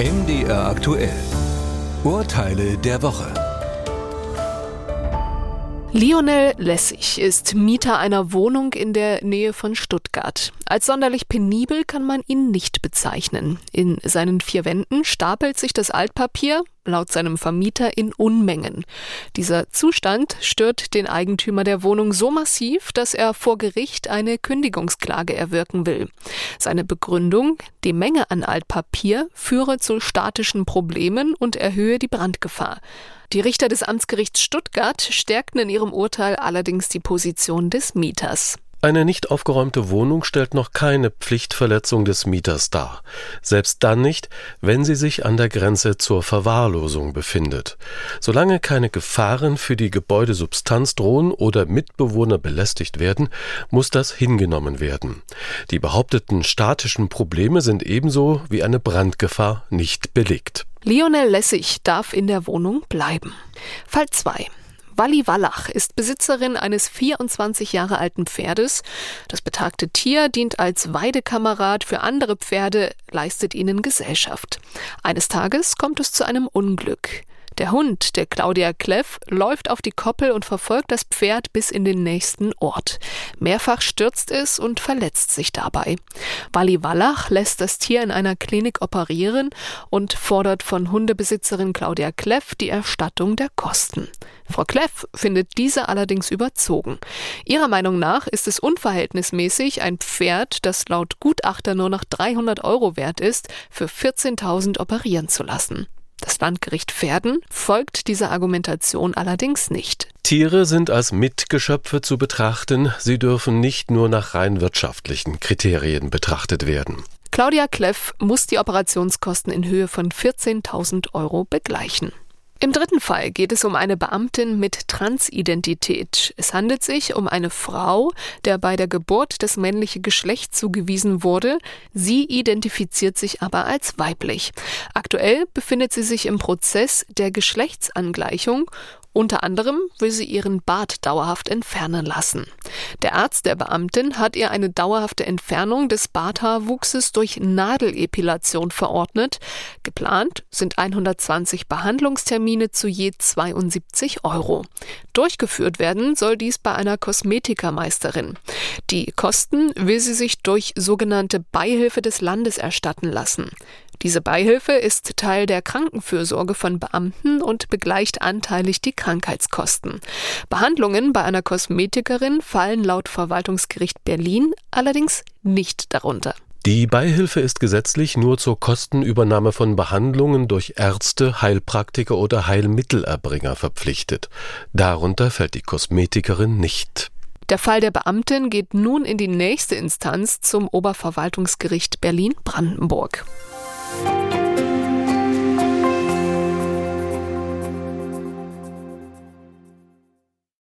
MDR aktuell. Urteile der Woche. Lionel Lessig ist Mieter einer Wohnung in der Nähe von Stuttgart. Als sonderlich penibel kann man ihn nicht bezeichnen. In seinen vier Wänden stapelt sich das Altpapier, laut seinem Vermieter in Unmengen. Dieser Zustand stört den Eigentümer der Wohnung so massiv, dass er vor Gericht eine Kündigungsklage erwirken will. Seine Begründung, die Menge an Altpapier führe zu statischen Problemen und erhöhe die Brandgefahr. Die Richter des Amtsgerichts Stuttgart stärkten in ihrem Urteil allerdings die Position des Mieters. Eine nicht aufgeräumte Wohnung stellt noch keine Pflichtverletzung des Mieters dar, selbst dann nicht, wenn sie sich an der Grenze zur Verwahrlosung befindet. Solange keine Gefahren für die Gebäudesubstanz drohen oder Mitbewohner belästigt werden, muss das hingenommen werden. Die behaupteten statischen Probleme sind ebenso wie eine Brandgefahr nicht belegt. Lionel Lessig darf in der Wohnung bleiben. Fall 2. Walli Wallach ist Besitzerin eines 24 Jahre alten Pferdes. Das betagte Tier dient als Weidekamerad für andere Pferde, leistet ihnen Gesellschaft. Eines Tages kommt es zu einem Unglück. Der Hund, der Claudia Kleff, läuft auf die Koppel und verfolgt das Pferd bis in den nächsten Ort. Mehrfach stürzt es und verletzt sich dabei. Wally Wallach lässt das Tier in einer Klinik operieren und fordert von Hundebesitzerin Claudia Kleff die Erstattung der Kosten. Frau Kleff findet diese allerdings überzogen. Ihrer Meinung nach ist es unverhältnismäßig, ein Pferd, das laut Gutachter nur noch 300 Euro wert ist, für 14.000 operieren zu lassen. Das Landgericht Pferden folgt dieser Argumentation allerdings nicht. Tiere sind als Mitgeschöpfe zu betrachten, sie dürfen nicht nur nach rein wirtschaftlichen Kriterien betrachtet werden. Claudia Kleff muss die Operationskosten in Höhe von 14.000 Euro begleichen. Im dritten Fall geht es um eine Beamtin mit Transidentität. Es handelt sich um eine Frau, der bei der Geburt das männliche Geschlecht zugewiesen wurde. Sie identifiziert sich aber als weiblich. Aktuell befindet sie sich im Prozess der Geschlechtsangleichung unter anderem will sie ihren Bart dauerhaft entfernen lassen. Der Arzt der Beamtin hat ihr eine dauerhafte Entfernung des Barthaarwuchses durch Nadelepilation verordnet. Geplant sind 120 Behandlungstermine zu je 72 Euro. Durchgeführt werden soll dies bei einer Kosmetikermeisterin. Die Kosten will sie sich durch sogenannte Beihilfe des Landes erstatten lassen. Diese Beihilfe ist Teil der Krankenfürsorge von Beamten und begleicht anteilig die Krankheitskosten. Behandlungen bei einer Kosmetikerin fallen laut Verwaltungsgericht Berlin allerdings nicht darunter. Die Beihilfe ist gesetzlich nur zur Kostenübernahme von Behandlungen durch Ärzte, Heilpraktiker oder Heilmittelerbringer verpflichtet. Darunter fällt die Kosmetikerin nicht. Der Fall der Beamtin geht nun in die nächste Instanz zum Oberverwaltungsgericht Berlin-Brandenburg. Bye.